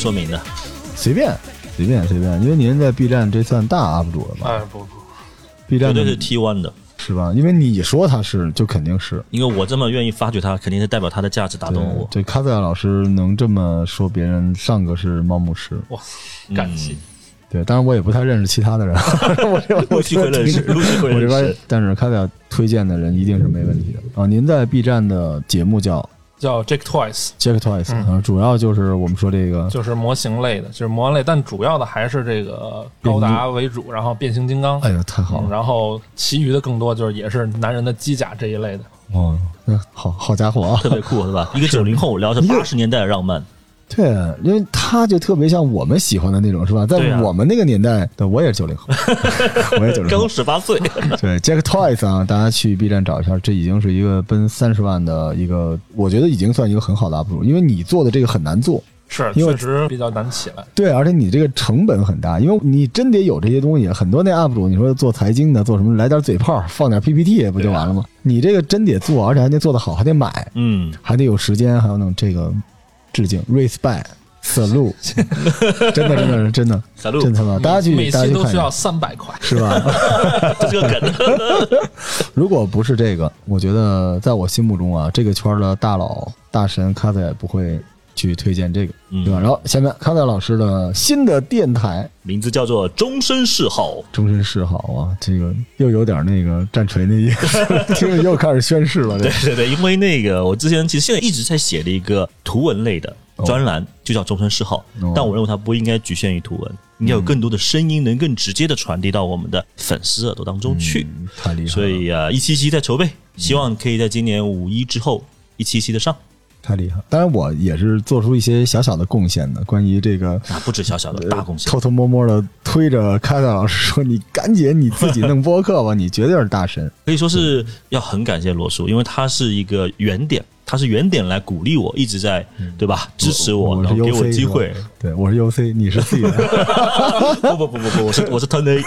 说明的。随便随便随便，因为您在 B 站这算大 UP 主了吧哎不不，？B 站的绝对是 T one 的，是吧？因为你说他是，就肯定是。因为我这么愿意发掘他，肯定是代表他的价值打动我。对，卡塞亚老师能这么说别人，上个是猫牧师。哇，感谢。对，当然我也不太认识其他的人，我这陆续会认识，陆续会我这边认识。，但是卡塞亚推荐的人一定是没问题的啊。您在 B 站的节目叫叫 Toys，嗯啊，主要就是我们说这个就是模型类的，就是模型类，但主要的还是这个高达为主，然后变形金刚，哎呀，太好嗯了！然后其余的更多就是也是男人的机甲这一类的。哦，那好好家伙啊！特别酷，是吧？一个九零后聊着八十年代的浪漫，对，因为他就特别像我们喜欢的那种，是吧？在我们那个年代，对，我也是九零后，我也九零刚后。十八岁，对，Jack Toys 啊，大家去 B 站找一下，这已经是一个奔三十万的一个，我觉得已经算一个很好的 UP 主，因为你做的这个很难做，是，因为确实比较难起来。对，而且你这个成本很大，因为你真得有这些东西。很多那 UP 主，你说做财经的，做什么来点嘴炮，放点 PPT 不就完了吗？你这个真得做，而且还得做得好，还得买，嗯，还得有时间，还有那种这个致敬。Respect salute，真的真的是真的，小鹿真他妈，大家去每大家去看一下。期都需要三百块。是吧？这个梗，如果不是这个，我觉得在我心目中啊，这个圈的大佬大神卡仔也不会去推荐这个，嗯对吧？然后下面康奈老师的新的电台。名字叫做终身嗜好。终身嗜好啊，这个又有点那个战锤那意思，听着又开始宣誓了。对对对，因为那个我之前其实现在一直在写的一个图文类的专栏，就叫终身嗜好哦。但我认为它不应该局限于图文，应该有更多的声音，能更直接的传递到我们的粉丝耳朵当中去。嗯太厉害了，所以啊，一期期在筹备，希望可以在今年五一之后一期期的上。太厉害。当然，我也是做出一些小小的贡献的，关于这个。啊，不止小小的大贡献偷。偷摸摸的推着开塞老师说：“你赶紧你自己弄播客吧，你绝对是大神。可以说是要很感谢罗叔，因为他是一个原点，他是原点来鼓励我，一直在对吧支持我，我然后给我机会对，我是 UC，你是 C，不不不不不，我是我是 Turn A，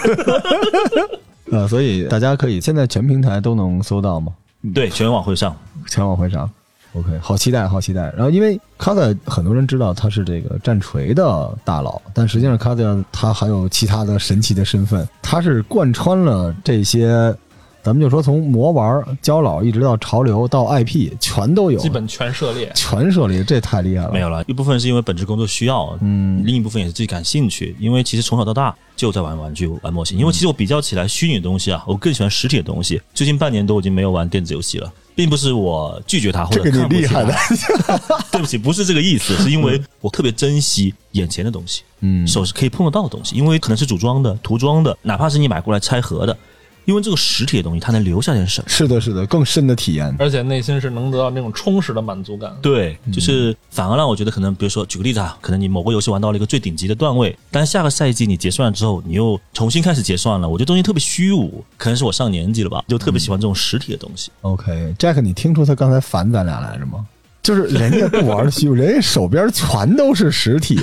呃，所以大家可以现在全平台都能搜到吗？对，全网会上。全网会上。OK，好期待，好期待。然后，因为卡特很多人知道他是这个战锤的大佬，但实际上卡特他还有其他的神奇的身份，他是贯穿了这些，咱们就说从魔玩、焦老一直到潮流到 IP，全都有，基本全涉猎。全涉猎，这太厉害了。没有了，一部分是因为本职工作需要，嗯另一部分也是自己感兴趣。因为其实从小到大就在玩玩具、玩模型。因为其实我比较起来虚拟的东西啊，我更喜欢实体的东西。最近半年多已经没有玩电子游戏了，并不是我拒绝它或者这个你看不起厉害的。对不起，不是这个意思，是因为我特别珍惜眼前的东西，嗯手是可以碰得到的东西，因为可能是组装的、涂装的，哪怕是你买过来拆盒的，因为这个实体的东西它能留下点什么。是的，是的，更深的体验。而且内心是能得到那种充实的满足感。对，就是反而让我觉得可能，比如说举个例子啊，可能你某个游戏玩到了一个最顶级的段位，但下个赛季你结算了之后，你又重新开始结算了，我觉得东西特别虚无，可能是我上年纪了吧，就特别喜欢这种实体的东西。OK，Jack，你听出他刚才烦咱俩来着吗？就是人家不玩虚无，人家手边全都是实体，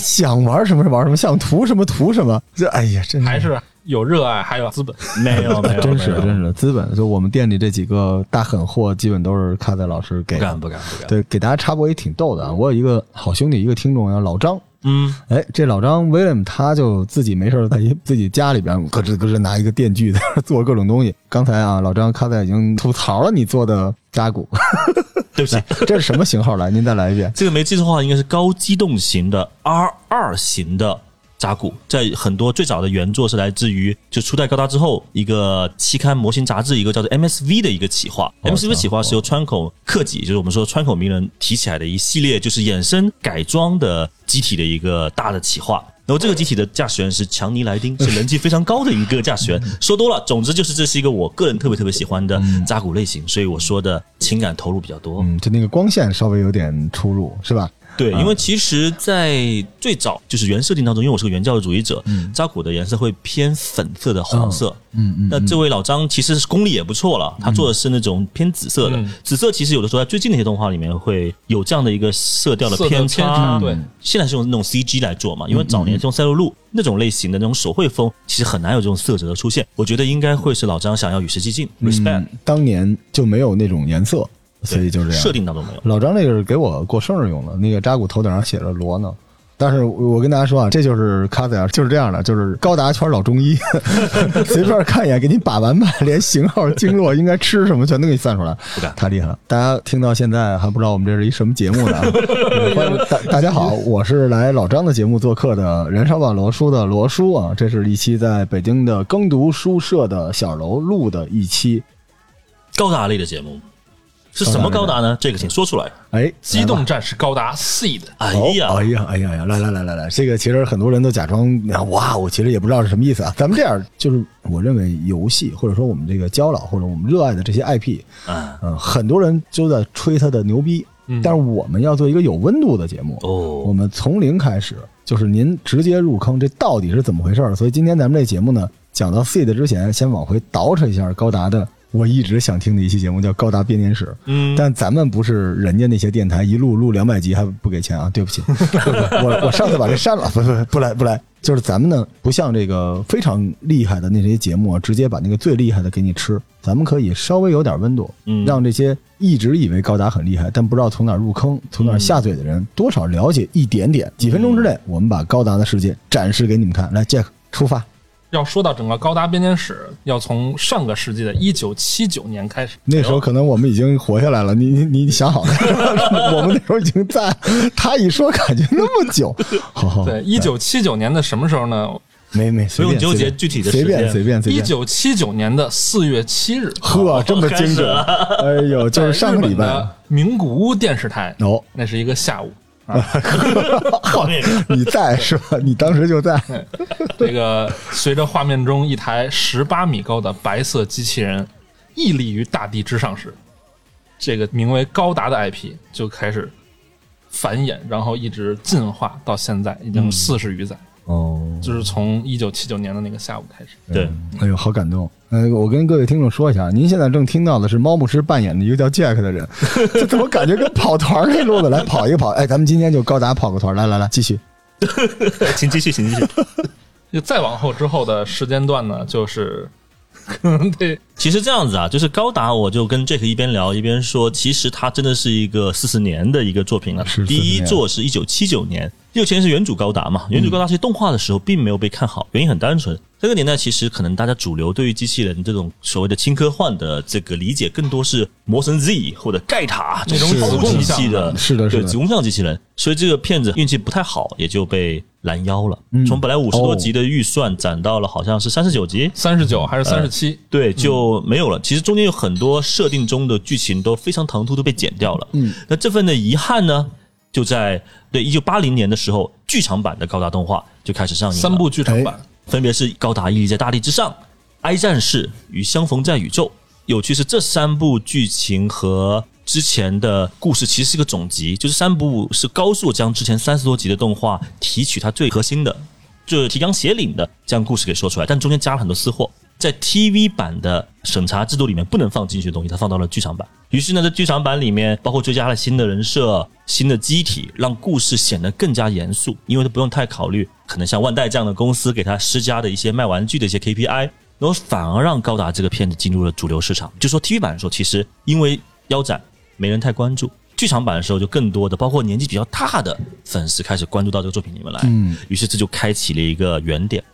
想玩什么玩什么，想图什么图什么。这哎呀，真还是有热爱，还有资本。没有，没有，真是真是资本。就我们店里这几个大狠货，基本都是卡仔老师给。不敢不敢不敢。对，给大家插播也挺逗的啊。我有一个好兄弟，一个听众叫老张。嗯，哎，这老张 William 他就自己没事儿在自己家里边咯吱咯吱拿一个电锯在那做各种东西。刚才啊，老张卡仔已经吐槽了你做的扎古，对不起，这是什么型号来？您再来一遍。这个没记错的话，应该是高机动型的 R 二型的扎古，在很多最早的原作是来自于就初代高达之后一个期刊模型杂志一个叫做 MSV 的一个企划。哦 MSV 企划是由川口克己，就是我们说川口名人提起来的一系列就是衍生改装的机体的一个大的企划。然后这个机体的驾驶员是强尼莱丁，是人气非常高的一个驾驶员。说多了，总之就是这是一个我个人特别特别喜欢的扎古类型，所以我说的情感投入比较多。嗯，就那个光线稍微有点出入，是吧？对，因为其实，在最早就是原设定当中，因为我是个原教旨主义者，扎古的颜色会偏粉色的黄色。嗯嗯那这位老张其实是功力也不错了，他做的是那种偏紫色的。嗯紫色其实有的时候在最近的一些动画里面会有这样的一个色调的偏差。对现在是用那种 CG 来做嘛，因为早年是用赛璐璐那种类型的那种手绘风，其实很难有这种色泽的出现。我觉得应该会是老张想要与时俱进，respect 嗯，当年就没有那种颜色，所以就这样。设定当中没有。老张那个是给我过生日用的，那个扎古头顶上写着罗呢。但是我跟大家说啊，这就是卡子呀就是这样的，就是高达圈老中医，随便看一眼给你把完吧，连型号、经络应该吃什么全都给你算出来，不敢太厉害了。大家听到现在还不知道我们这是一什么节目呢？啊 欢迎大大家好，我是来老张的节目做客的燃烧吧罗叔的罗叔啊，这是一期在北京的耕读书社的小楼录的一期。高达类的节目是什么高达呢？这个请说出来。哎，机动战士高达 Seed，哎呀，哦哎呀，哎呀呀，来来来来来，这个其实很多人都假装哇，我其实也不知道是什么意思啊。咱们这样，就是我认为游戏或者说我们这个交老或者我们热爱的这些 IP，嗯，嗯，很多人都在吹它的牛逼，但是我们要做一个有温度的节目，哦我哦，们从零开始，就是您直接入坑，这到底是怎么回事儿？所以今天咱们这节目呢，讲到 Seed 之前，先往回倒饬一下高达的。我一直想听的一期节目叫《高达编年史》，嗯，但咱们不是人家那些电台一录录两百集还不给钱啊，对不起，我我上次把这删了，不不不来不来，就是咱们呢不像这个非常厉害的那些节目啊，直接把那个最厉害的给你吃，咱们可以稍微有点温度，嗯让这些一直以为高达很厉害，但不知道从哪儿入坑、从哪儿下嘴的人，多少了解一点点。几分钟之内，我们把高达的世界展示给你们看。来，Jack 出发。要说到整个高达编年史，要从上个世纪的一九七九年开始。那时候可能我们已经活下来了，你你你想好了，我们那时候已经在。他一说，感觉那么久，好好对，一九七九年的什么时候呢？没没，不用纠结具体的随便时间一随便随便。九七九年的四月七日，呵，这么精准，哎呦，就是上个礼拜在日本的名古屋电视台，哦，那是一个下午。画面你在是吧？你当时就在，这个随着画面中一台十八米高的白色机器人屹立于大地之上时，这个名为高达的 IP 就开始繁衍，然后一直进化到现在，已经四十余载。哦，就是从一九七九年的那个下午开始。对，哎呦，好感动。呃，我跟各位听众说一下，您现在正听到的是猫牧师扮演的一个叫 Jack 的人，这怎么感觉跟跑团儿那路子？来跑一个跑，哎，咱们今天就高达跑个团儿，来来来，继续。请继续，请继续。就再往后之后的时间段呢，就是可能得其实这样子啊，就是高达，我就跟 Jack 一边聊一边说，其实它真的是一个四十年的一个作品了。是第一40年作是一九七九年，六千是原主高达嘛，原主高达其实动画的时候并没有被看好，原因很单纯，这个年代其实可能大家主流对于机器人这种所谓的轻科幻的这个理解，更多是魔神 Z 或者盖塔这种是子宫机器是的，是的是的。对子宫像机器人，所以这个片子运气不太好，也就被拦腰了。嗯从本来五十多哦集的预算攒到了好像是三十九集，三十九还是三十七？对，就没有了。其实中间有很多设定中的剧情都非常唐突，都被剪掉了。嗯，那这份的遗憾呢，就在对一九八零年的时候，剧场版的高达动画就开始上映了。三部剧场版，分别是《高达屹立在大地之上》《哀战士》与《相逢在宇宙》。有趣是这三部剧情和之前的故事其实是个总集，就是三部是高速将之前三十多集的动画提取它最核心的，就是提纲挈领的将故事给说出来，但中间加了很多私货。在 TV 版的审查制度里面不能放进去的东西，它放到了剧场版。于是呢，在剧场版里面，包括追加了新的人设、新的机体，让故事显得更加严肃，因为它不用太考虑可能像万代这样的公司给它施加的一些卖玩具的一些 KPI，然后反而让高达这个片子进入了主流市场。就说 TV 版的时候，其实因为腰斩没人太关注。剧场版的时候，就更多的包括年纪比较大的粉丝开始关注到这个作品里面来，嗯于是这就开启了一个原点。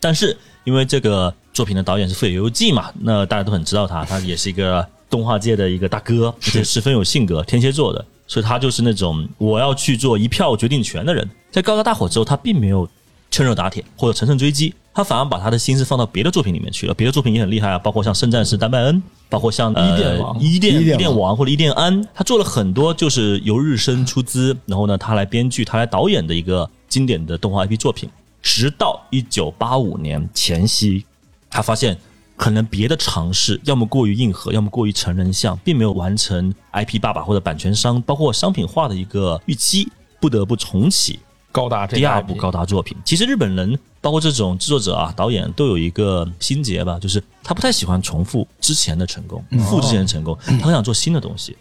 但是因为这个作品的导演是富野由悠季嘛，那大家都很知道他，他也是一个动画界的一个大哥，而且十分有性格，天蝎座的，所以他就是那种我要去做一票决定权的人。在高达大火之后，他并没有趁热打铁或者乘胜追击，他反而把他的心思放到别的作品里面去了。别的作品也很厉害啊，包括像《圣战士丹麦恩》，包括像呃伊甸王伊甸伊甸王或者伊甸安，他做了很多就是由日升出资，然后呢他来编剧，他来导演的一个经典的动画 IP 作品。直到一九八五年前夕，他发现可能别的尝试要么过于硬核，要么过于成人向，并没有完成 IP 爸爸或者版权商包括商品化的一个预期，不得不重启高达第二部高达作品。其实日本人包括这种制作者啊、导演都有一个心结吧，就是他不太喜欢重复之前的成功，复制之前的成功，他很想做新的东西。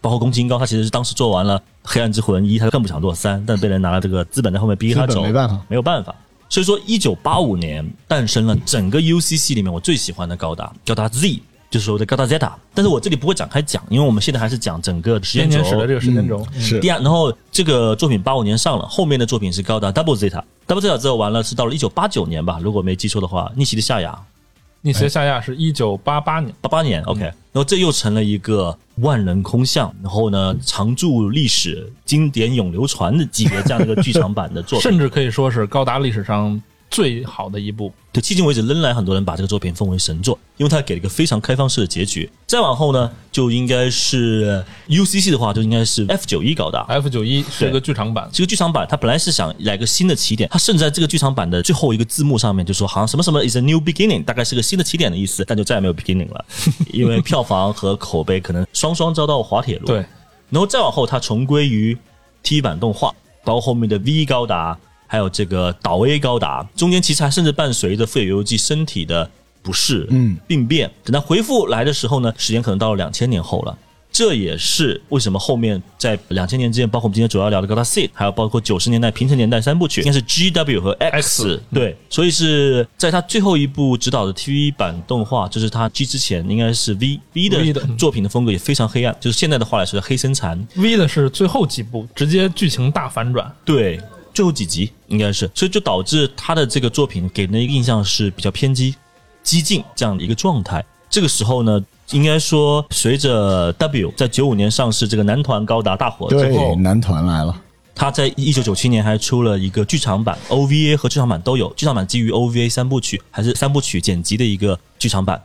包括宫崎英高，他其实是当时做完了《黑暗之魂一》，他更不想做三，但被人拿了这个资本在后面逼他走，没办法没有办法。所以说，一九八五年诞生了整个 UCC 里面我最喜欢的高达，高达 Z。就是我的高达 Zeta。但是我这里不会展开讲，因为我们现在还是讲整个时间轴的这个时间轴，嗯是第二，然后这个作品八五年上了，后面的作品是高达 Double Zeta。Double Zeta 之后完了是到了一九八九年吧，如果没记错的话，逆袭的夏亚逆袭的夏亚是一九八八年，八八年，OK，然后这又成了一个万人空巷，然后呢常驻历史、经典永流传的级别这样的一个剧场版的作品。甚至可以说是高达历史上最好的一部。对，迄今为止仍然很多人把这个作品奉为神作，因为它给了一个非常开放式的结局。再往后呢，就应该是 UCC 的话，就应该是 F 九一高达。F 九一是一个剧场版，这个剧场版，它本来是想来个新的起点，它甚至在这个剧场版的最后一个字幕上面就说，好像什么什么 is a new beginning，大概是个新的起点的意思，但就再也没有 beginning 了，因为票房和口碑可能双双遭到滑铁卢。对，然后再往后，它重归于 TV 版动画，包括后面的 V 高达，还有这个导 A 高达，中间其实还甚至伴随着富野由悠季身体的不适、嗯病变。等他恢复来的时候呢，时间可能到了两千年后了。这也是为什么后面在两千年之间，包括我们今天主要聊的高达 C，还有包括九十年代平成年代三部曲，应该是 G、W 和 X，, X 对，所以是在他最后一部指导的 TV 版动画，就是他 G 之前应该是 V V 的的作品的风格也非常黑暗，就是现在的话来说黑森残，V 的是最后几部，直接剧情大反转。对，最后几集应该是，所以就导致他的这个作品给人的印象是比较偏激、激进这样的一个状态。这个时候呢，应该说随着 W 在九五年上市这个男团高达大火之对，后，男团来了，他在一九九七年还出了一个剧场版，OVA 和剧场版都有。剧场版基于 OVA 三部曲，还是三部曲剪辑的一个剧场版。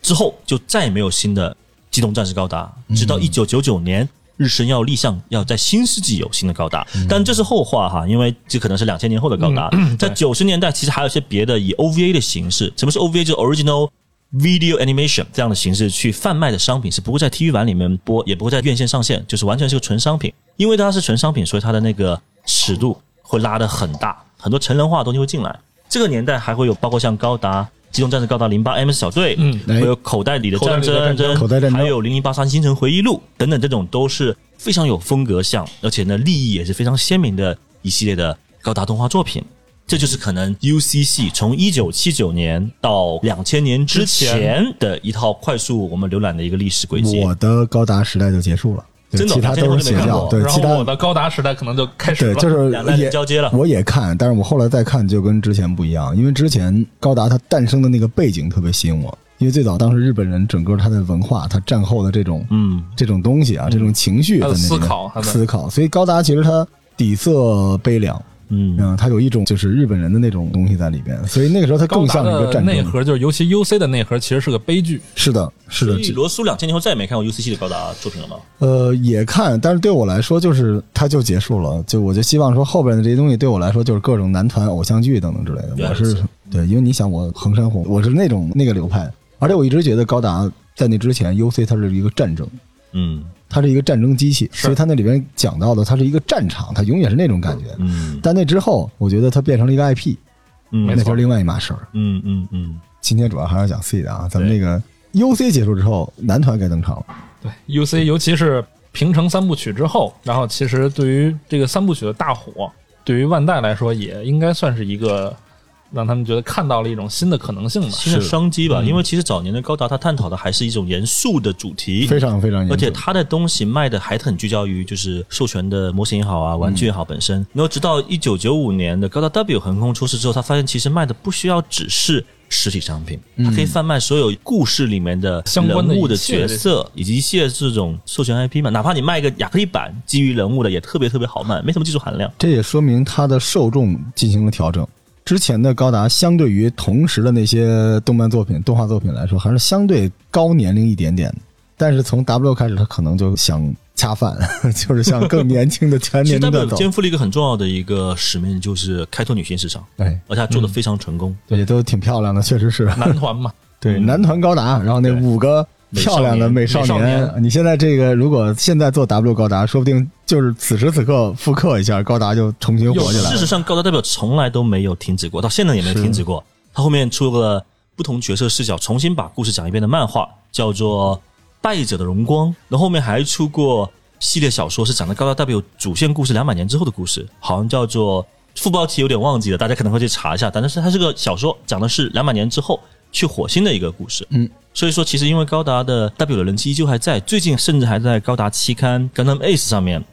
之后就再也没有新的机动战士高达，直到一九九九年。日升要立项，要在新世纪有新的高达，但这是后话哈，因为这可能是两千年后的高达。在九十年代，其实还有一些别的以 OVA 的形式，什么是 OVA？就是 Original Video Animation 这样的形式去贩卖的商品，是不会在 TV 版里面播，也不会在院线上线，就是完全是个纯商品。因为它是纯商品，所以它的那个尺度会拉得很大，很多成人化的东西会进来。这个年代还会有包括像高达。机动战士高达零八 M 小队，嗯还有口袋里的战口袋里的战争争，口袋战争还有零零八三星辰回忆录等等，这种都是非常有风格像，而且呢，利益也是非常鲜明的一系列的高达动画作品。这就是可能 UCC 从一九七九年到两千年之前的一套快速我们浏览的一个历史轨迹。我的高达时代就结束了，对真的其他都是邪教，对，然其他后我的高达时代可能就开始对，了。就是两代人也交接了我也看，但是我后来再看就跟之前不一样，因为之前高达它诞生的那个背景特别吸引我，因为最早当时日本人整个他的文化，他战后的这种嗯，这种东西啊，这种情绪思考思考，所以高达其实它底色悲凉，嗯嗯，它有一种就是日本人的那种东西在里边，所以那个时候它更像一个战争。内核就是，尤其 UC 的内核其实是个悲剧。是的，是的所，以罗苏两千年后再也没看过 UC 系的高达作品了吗？呃，也看，但是对我来说，就是它就结束了。就我就希望说，后边的这些东西对我来说，就是各种男团偶像剧等等之类的。我是对，因为你想，我横山红，我是那种那个流派，而且我一直觉得高达在那之前，UC 它是一个战争，嗯它是一个战争机器，所以它那里边讲到的，它是一个战场，它永远是那种感觉。嗯但那之后，我觉得它变成了一个 IP，嗯，那就是另外一码事儿。嗯嗯嗯，今天主要还是讲 C 的啊，咱们那个 UC 结束之后，男团该登场了。对 UC，尤其是平成三部曲之后，然后其实对于这个三部曲的大火，对于万代来说也应该算是一个让他们觉得看到了一种新的可能性吧。新的商机吧。因为其实早年的高达它探讨的还是一种严肃的主题，非常非常严肃，而且它的东西卖的还很聚焦于就是授权的模型也好啊，玩具也好本身。然后直到一九九五年的高达 W 横空出世之后，他发现其实卖的不需要只是实体商品，它可以贩卖所有故事里面的相关的人物的角色以及一系列这种授权 IP 嘛。哪怕你卖一个亚克力板基于人物的，也特别特别好卖，没什么技术含量。这也说明它的受众进行了调整。之前的高达相对于同时的那些动漫作品、动画作品来说，还是相对高年龄一点点的。但是从 W 开始，他可能就想恰饭，就是向更年轻的全年龄的。肩负了一个很重要的一个使命，就是开拓女性市场，哎，而且它做的非常成功。对，都挺漂亮的，确实是。男团嘛，对，嗯男团高达，然后那五个漂亮的美少年你现在这个如果现在做 W 高达，说不定就是此时此刻复刻一下高达就重新火起来了。事实上，高达代表从来都没有停止过，到现在也没有停止过。他后面出了不同角色视角，重新把故事讲一遍的漫画，叫做《败者的荣光》。然后后面还出过系列小说，是讲的高达代表主线故事两百年之后的故事，好像叫做副标题有点忘记了，大家可能会去查一下。但是它是个小说，讲的是两百年之后去火星的一个故事。嗯，所以说，其实因为高达的 W 的人气依旧还在，最近甚至还在高达期刊《Gundam Ace》上面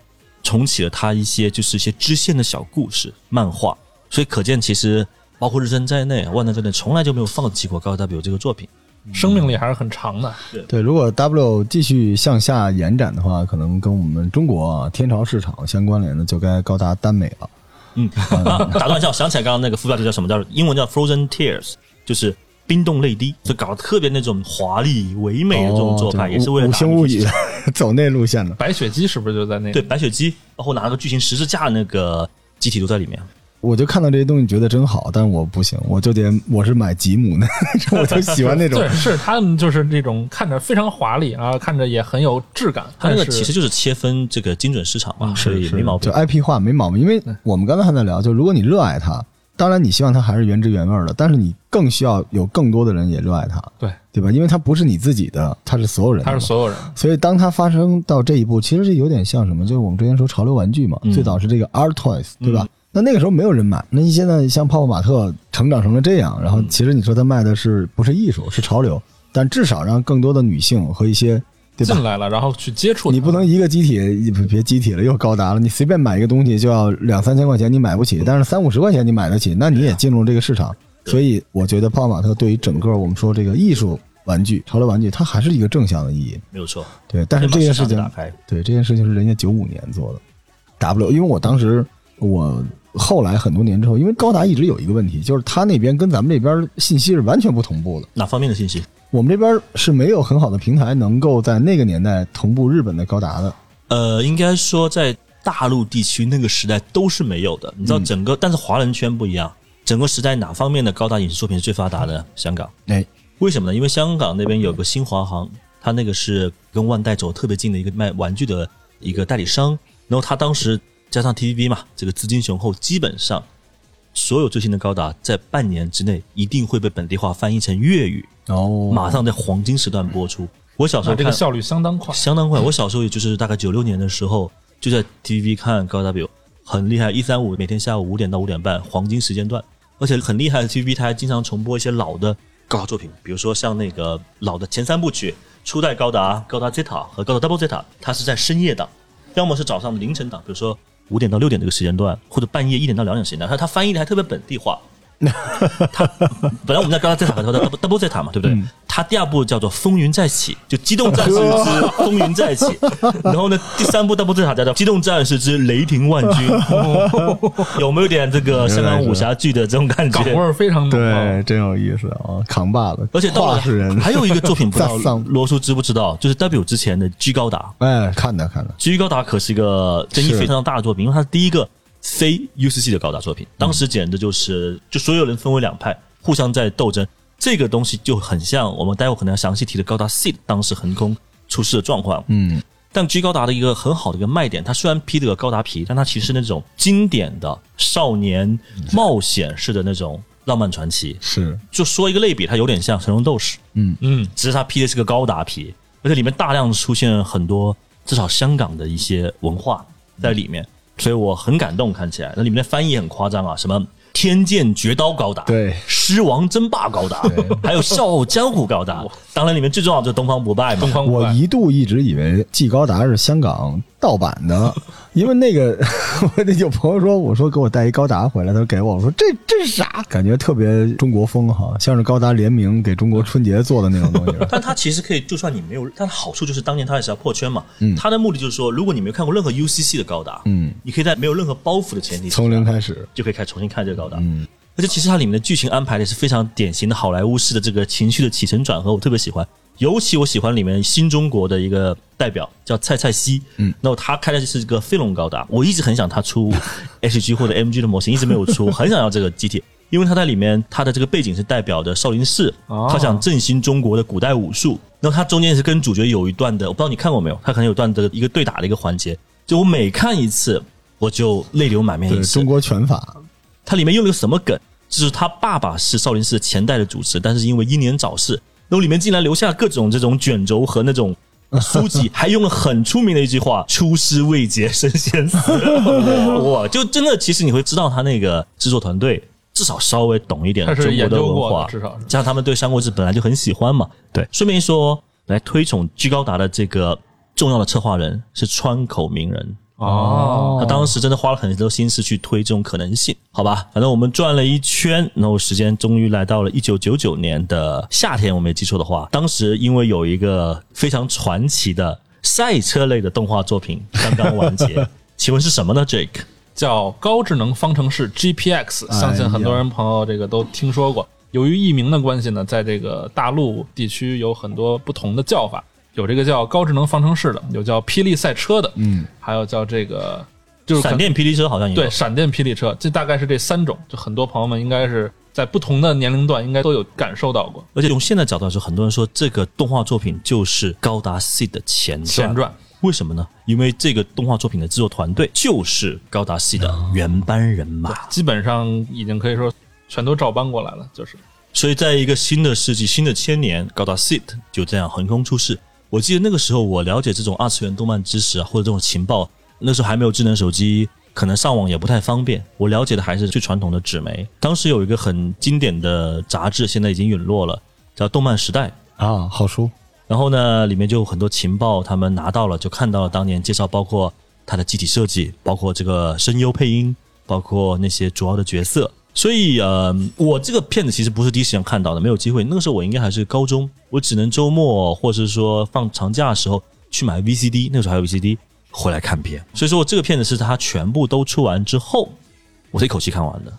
重启了他一些就是一些支线的小故事漫画，所以可见其实包括日升在内、万代在内，从来就没有放弃过高达 W 这个作品。生命力还是很长的。对，如果 W 继续向下延展的话，可能跟我们中国啊天朝市场相关联的，就该高达耽美了。嗯，啊打断一下，我想起来刚刚那个副标题叫什么？叫英文叫 Frozen Tears，就是冰冻泪滴，就搞得特别那种华丽唯美的这种做法，哦也是为了五打女性星物语 走那路线的。白雪姬是不是就在那？对，白雪姬，然后拿个巨型十字架那个机体都在里面。我就看到这些东西觉得真好，但是我不行，我就得我是买吉姆的，我就喜欢那种 对，是他们就是这种看着非常华丽啊，看着也很有质感。它那个但是其实就是切分这个精准市场嘛，所以没毛病就。IP 化没毛病。因为我们刚才还在聊，就如果你热爱它，当然你希望它还是原汁原味的，但是你更需要有更多的人也热爱它，对，对吧？因为它不是你自己的，它是所有人的嘛。他是所有人。所以当它发生到这一步，其实是有点像什么？就是我们之前说潮流玩具嘛，嗯最早是这个 Art Toys，对吧？那那个时候没有人买，那你现在像泡泡玛特成长成了这样，然后其实你说它卖的是不是艺术，是潮流，但至少让更多的女性和一些进？来了，然后去接触。你不能一个机体，别别机体了，又高达了，你随便买一个东西就要两三千块钱，你买不起，但是三五十块钱你买得起，那你也进入这个市场。所以我觉得泡泡玛特对于整个我们说这个艺术玩具、潮流玩具，它还是一个正向的意义。没有错。对，但是这件事情对这件事情是人家九五年做的，W，因为我当时我后来很多年之后，因为高达一直有一个问题，就是它那边跟咱们这边信息是完全不同步的。哪方面的信息？我们这边是没有很好的平台能够在那个年代同步日本的高达的。呃，应该说在大陆地区那个时代都是没有的。你知道整个，但是华人圈不一样，整个时代哪方面的高达影视作品是最发达的？香港。哎，为什么呢？因为香港那边有个新华行，它那个是跟万代走得特别近的一个卖玩具的一个代理商。然后他当时加上 TVB 嘛，这个资金雄厚，基本上所有最新的高达在半年之内一定会被本地化翻译成粤语，哦马上在黄金时段播出。我小时候这个效率相当快。相当快。我小时候也就是大概九六年的时候，就在 TVB 看高 W，很厉害。一三五每天下午五点到五点半黄金时间段，而且很厉害的 TVB 它还经常重播一些老的高达作品，比如说像那个老的前三部曲，初代高达、高达 Zeta 和高达 Double Zeta，它是在深夜档，要么是早上的凌晨档，比如说五点到六点这个时间段，或者半夜一点到两点时间段，他他翻译的还特别本地化。他本来我们在高达 Zeta 和 Double Double Zeta 嘛，对不对？它第二部叫做《风云再起》，就《机动战士之风云再起》，然后呢，第三部 Double Zeta 叫做《机动战士之雷霆万军》，有没有点这个香港武侠剧的这种感港味觉？儿非常浓对，啊。真有意思啊！扛把子，而且到了话是人，还有一个作品，不知道 罗叔知不知道？就是 W 之前的 G 高达，哎，看的看的，G 高达可是一个争议非常大的作品，因为它是第一个非 UCC 的高达作品，当时简直就是就所有人分为两派，互相在斗争。这个东西就很像我们待会可能要详细提的高达 Seed 当时横空出世的状况。嗯，但 G 高达的一个很好的一个卖点，它虽然披着个高达皮，但它其实是那种经典的少年冒险式的那种浪漫传奇。是，就说一个类比，它有点像神龙斗士，嗯嗯，只是它披的是个高达皮，而且里面大量出现很多至少香港的一些文化在里面，所以我很感动。看起来那里面的翻译很夸张啊，什么天剑绝刀高达，对狮王争霸高达，还有笑傲江湖高达。当然，里面最重要的就是东方不败嘛东。方不败我一度一直以为季高达是香港盗版的，因为那个 我那有朋友说，我说给我带一高达回来，他说给我，我说这这是啥？感觉特别中国风哈，像是高达联名给中国春节做的那种东西。但它其实可以，就算你没有，它的好处就是当年它也是要破圈嘛。嗯它的目的就是说，如果你没有看过任何 UCC 的高达，嗯，你可以在没有任何包袱的前提下从零开始，就可以开始重新看这个高达。嗯，而且其实它里面的剧情安排的是非常典型的好莱坞式的这个情绪的起承转合，我特别喜欢。尤其我喜欢里面新中国的一个代表叫蔡蔡西，嗯，那么他开的是一个飞龙高达，我一直很想他出 HG 或者 MG 的模型，一直没有出，很想要这个机体，因为他在里面他的这个背景是代表的少林寺，哦。他想振兴中国的古代武术，那他中间是跟主角有一段的，我不知道你看过没有，他可能有段的一个对打的一个环节，就我每看一次我就泪流满面一次，对中国拳法，它里面用了个什么梗？就是他爸爸是少林寺前代的主持，但是因为英年早逝，然后里面竟然留下各种这种卷轴和那种 书籍，还用了很出名的一句话：“出师未捷身先死。”哇，就真的，其实你会知道他那个制作团队至少稍微懂一点中国的文化，，至少是。加上他们对《三国志》本来就很喜欢嘛。对，顺便一说，来推崇居高达的这个重要的策划人是川口名人。哦，他当时真的花了很多心思去推这种可能性，好吧？反正我们转了一圈，然后时间终于来到了一九九九年的夏天，我没记错的话，当时因为有一个非常传奇的赛车类的动画作品刚刚完结，请问是什么呢？Jake？叫高智能方程式 GPX，哎呀相信很多人朋友这个都听说过。由于译名的关系呢，在这个大陆地区有很多不同的叫法，有这个叫高智能方程式的，有叫霹雳赛车的，嗯，还有叫这个就是闪电霹雳车好像也有对，闪电霹雳车，这大概是这三种。就很多朋友们应该是在不同的年龄段应该都有感受到过而且用现在角度来说，很多人说这个动画作品就是高达 C 的前传。前传。为什么呢？因为这个动画作品的制作团队就是高达 C 的原班人马。基本上已经可以说全都照搬过来了，就是所以在一个新的世纪、新的千年，高达 Seed 就这样横空出世。我记得那个时候，我了解这种二次元动漫知识啊，或者这种情报，那时候还没有智能手机，可能上网也不太方便。我了解的还是最传统的纸媒。当时有一个很经典的杂志，现在已经陨落了，叫《动漫时代》。啊，好书，然后呢，里面就有很多情报，他们拿到了，就看到了当年介绍，包括它的机体设计，包括这个声优配音，包括那些主要的角色。所以，呃，我这个片子其实不是第一时间看到的，没有机会。那个时候我应该还是高中，我只能周末或者是说放长假的时候去买 VCD，那个时候还有 VCD 回来看片。所以说我这个片子是他全部都出完之后，我是一口气看完的。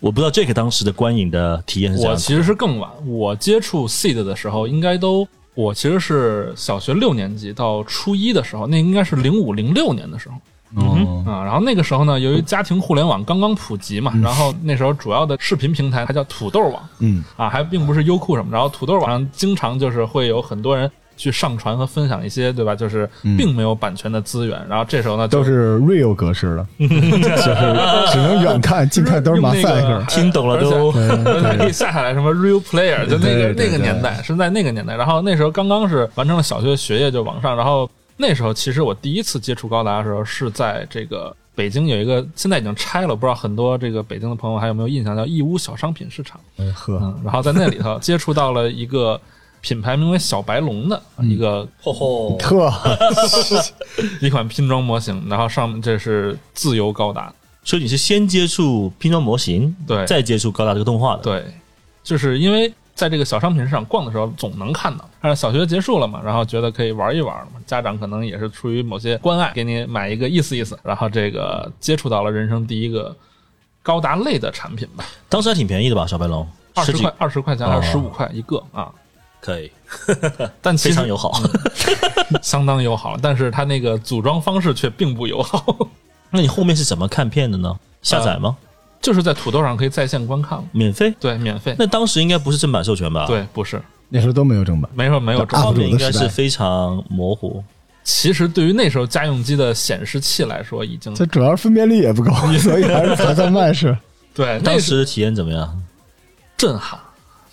我不知道 Jake 当时的观影的体验是怎样的。我其实是更晚，我接触 Seed 的时候，应该都我其实是小学六年级到初一的时候，那应该是零五零六年的时候哦，啊。然后那个时候呢，由于家庭互联网刚刚普及嘛，然后那时候主要的视频平台它叫土豆网嗯，啊，还并不是优酷什么。然后土豆网上经常就是会有很多人。去上传和分享一些，对吧？就是并没有版权的资源。然后这时候呢，都是 real 格式的，就是只能远看近看都是马赛克。听懂了都而且还可以下下来什么 Real Player，就那个那个年代是在那个年代。然后那时候刚刚是完成了小学学业就往上，然后那时候其实我第一次接触高达的时候是在这个北京有一个现在已经拆了，不知道很多这个北京的朋友还有没有印象，叫义乌小商品市场。嗯 呵，嗯，然后在那里头接触到了一个品牌名为小白龙的一个嚯嚯，特 一款拼装模型，然后上面这是自由高达，所以你是先接触拼装模型，对。再接触高达这个动画的。对，就是因为在这个小商品市场逛的时候，总能看到。但是小学结束了嘛，然后觉得可以玩一玩了嘛，家长可能也是出于某些关爱，给你买一个意思意思，然后这个接触到了人生第一个高达类的产品吧，当时还挺便宜的吧，小白龙，二十块，二十块钱哦还是十五块一个啊？可以，但非常友好。相当友好，但是它那个组装方式却并不友好，那你后面是怎么看片的呢？下载吗？就是在土豆上可以在线观看，免费？对，免费。那当时应该不是正版授权吧？，对，不是，那时候都没有正版，没有没有就正版画面应该是非常模糊。其实对于那时候家用机的显示器来说，已经这主要是分辨率也不高，所以还是还在慢是。对那时当时体验怎么样？震撼，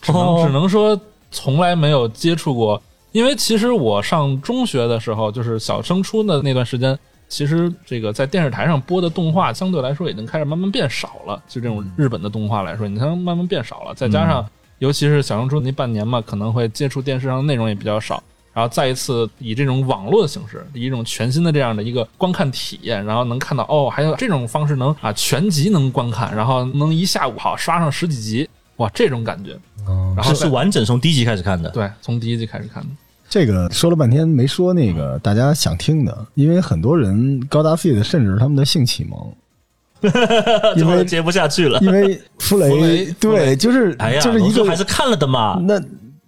只能、哦只能说从来没有接触过。因为其实我上中学的时候，就是小升初的那段时间，其实这个在电视台上播的动画相对来说已经开始慢慢变少了。就这种日本的动画来说，你看慢慢变少了。再加上，尤其是小升初那半年嘛，可能会接触电视上的内容也比较少。然后再一次以这种网络的形式，以一种全新的这样的一个观看体验，然后能看到哦，还有这种方式能啊全集能观看，然后能一下午好刷上十几集，哇，这种感觉。然后是是完整从第一集开始看的。对，从第一集开始看的。这个说了半天没说那个大家想听的，因为很多人高达 feed 甚至是他们的性启蒙，因为接不下去了。因为弗雷对，雷就是哎呀，就是一个还是看了的嘛。那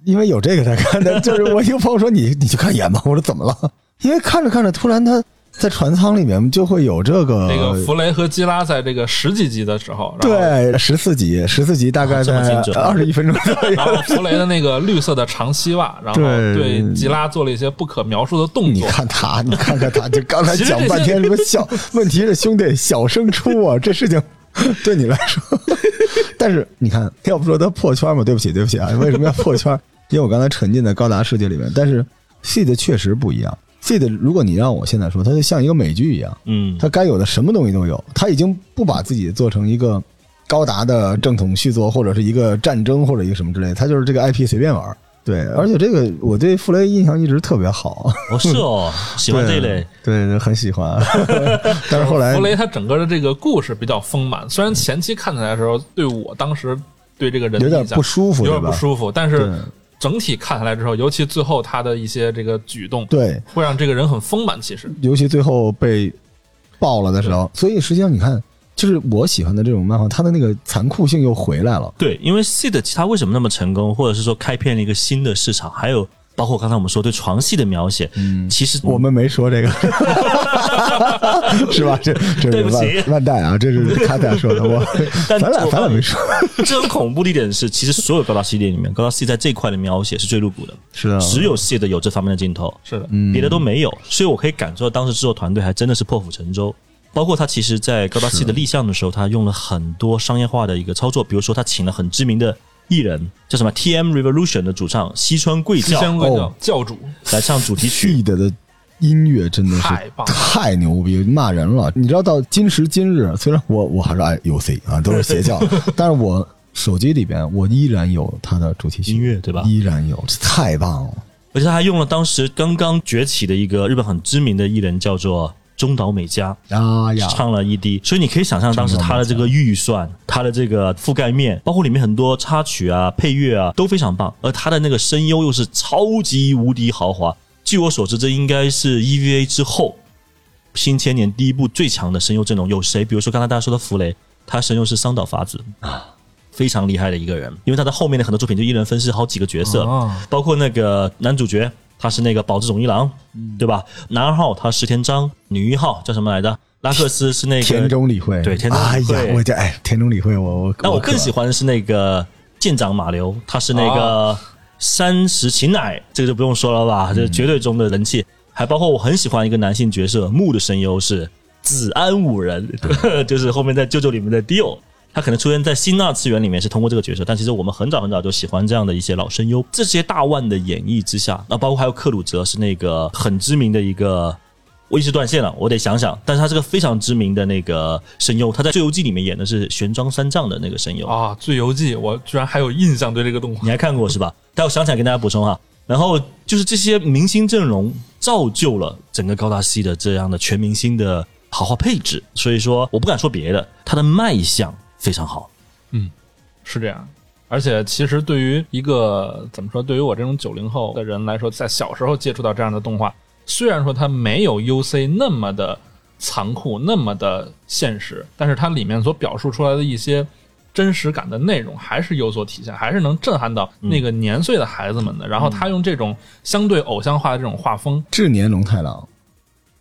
因为有这个才看的，就是我一个朋友说你你去看一眼吧，我说怎么了？因为看着看着，突然他在船舱里面就会有这个这个弗雷和基拉在这个十几集的时候，对十四集，十四集大概在二十一分钟左右。然后弗雷的那个绿色的长西袜，然后对对吉拉做了一些不可描述的动作你。看他，你看看他，就刚才 讲半天什么小，问题是兄弟小升初啊，这事情对你来说，但是你看，要不说他破圈嘛，对不起，对不起啊，为什么要破圈？因为我刚才沉浸在高达世界里面，但是 Seed 确实不一样。Seed 如果你让我现在说，它就像一个美剧一样，嗯，它该有的什么东西都有，它已经不把自己做成一个高达的正统续作，或者是一个战争或者一个什么之类的，它就是这个 IP 随便玩。对，而且这个我对傅雷印象一直特别好，哦，是哦，喜欢这一类。对，对，很喜欢。但是后来傅雷他整个的这个故事比较丰满，虽然前期看起来的时候，对我当时对这个人有点不舒服，有点不舒服，但是整体看下来之后，尤其最后他的一些这个举动，对，会让这个人很丰满。其实，尤其最后被爆了的时候，所以实际上你看，就是我喜欢的这种漫画，它的那个残酷性又回来了。对，因为 Seed 它为什么那么成功，或者是说开辟了一个新的市场，还有包括刚才我们说对床戏的描写，嗯，其实我们没说这个，是吧？这这是对不起。万万代啊，这是他俩说的，我 但咱俩咱俩没说，这很恐怖的一点是，其实所有高达系列里面，高达系在这块的描写是最露骨的，是的只有 Seed 有这方面的镜头，是的，嗯。别的都没有，所以我可以感受到当时制作团队还真的是破釜沉舟。包括他其实，在高达系的立项的时候，他用了很多商业化的一个操作，比如说他请了很知名的艺人，叫什么？TM Revolution 的主唱西川贵西教乡贵教哦。教主。来唱主题曲。Feed 的音乐真的是太棒太牛逼，骂人了。你知道，到今时今日，虽然我我还是爱 UC 啊，都是邪教，但是我手机里边我依然有他的主题曲。音乐对吧？依然有，这太棒了。而且他还用了当时刚刚崛起的一个日本很知名的艺人，叫做中岛美嘉，啊呀，唱了 ED，所以你可以想象当时他的这个预算、他的这个覆盖面，包括里面很多插曲啊、配乐啊都非常棒，而他的那个声优又是超级无敌豪华。据我所知，这应该是 EVA 之后新千年第一部最强的声优阵容。有谁？比如说刚才大家说的弗雷，他声优是桑岛法子啊，非常厉害的一个人，因为他的后面的很多作品就一人分饰好几个角色，哦。包括那个男主角，他是那个保志总一郎，对吧？男二号他石田章，女一号叫什么来着？拉克斯是那个田中理惠，对田中理惠我这哎，田中理惠，我我但我更喜欢欢的是那个舰长马流，他是那个山石秦乃，这个就不用说了吧，这绝对中的人气。还包括我很喜欢一个男性角色木的声优是子安五人，就是后面在《舅舅》里面的 Dio。他可能出现在新二次元里面是通过这个角色，但其实我们很早很早就喜欢这样的一些老声优。这些大腕的演绎之下，那包括还有克鲁泽是那个很知名的一个，我一时断线了，我得想想。但是他是个非常知名的那个声优，他在《最游记》里面演的是玄奘三藏的那个声优。啊，《最游记》我居然还有印象对这个动画你还看过是吧？待会想起来跟大家补充哈。然后就是这些明星阵容造就了整个高达系的这样的全明星的豪华配置，所以说我不敢说别的，它的卖相非常好。嗯是这样。而且，其实对于一个怎么说，对于我这种九零后的人来说，在小时候接触到这样的动画，虽然说它没有 UC 那么的残酷，那么的现实，但是它里面所表述出来的一些真实感的内容，还是有所体现，还是能震撼到那个年岁的孩子们的。然后他用这种相对偶像化的这种画风，志年龙太郎，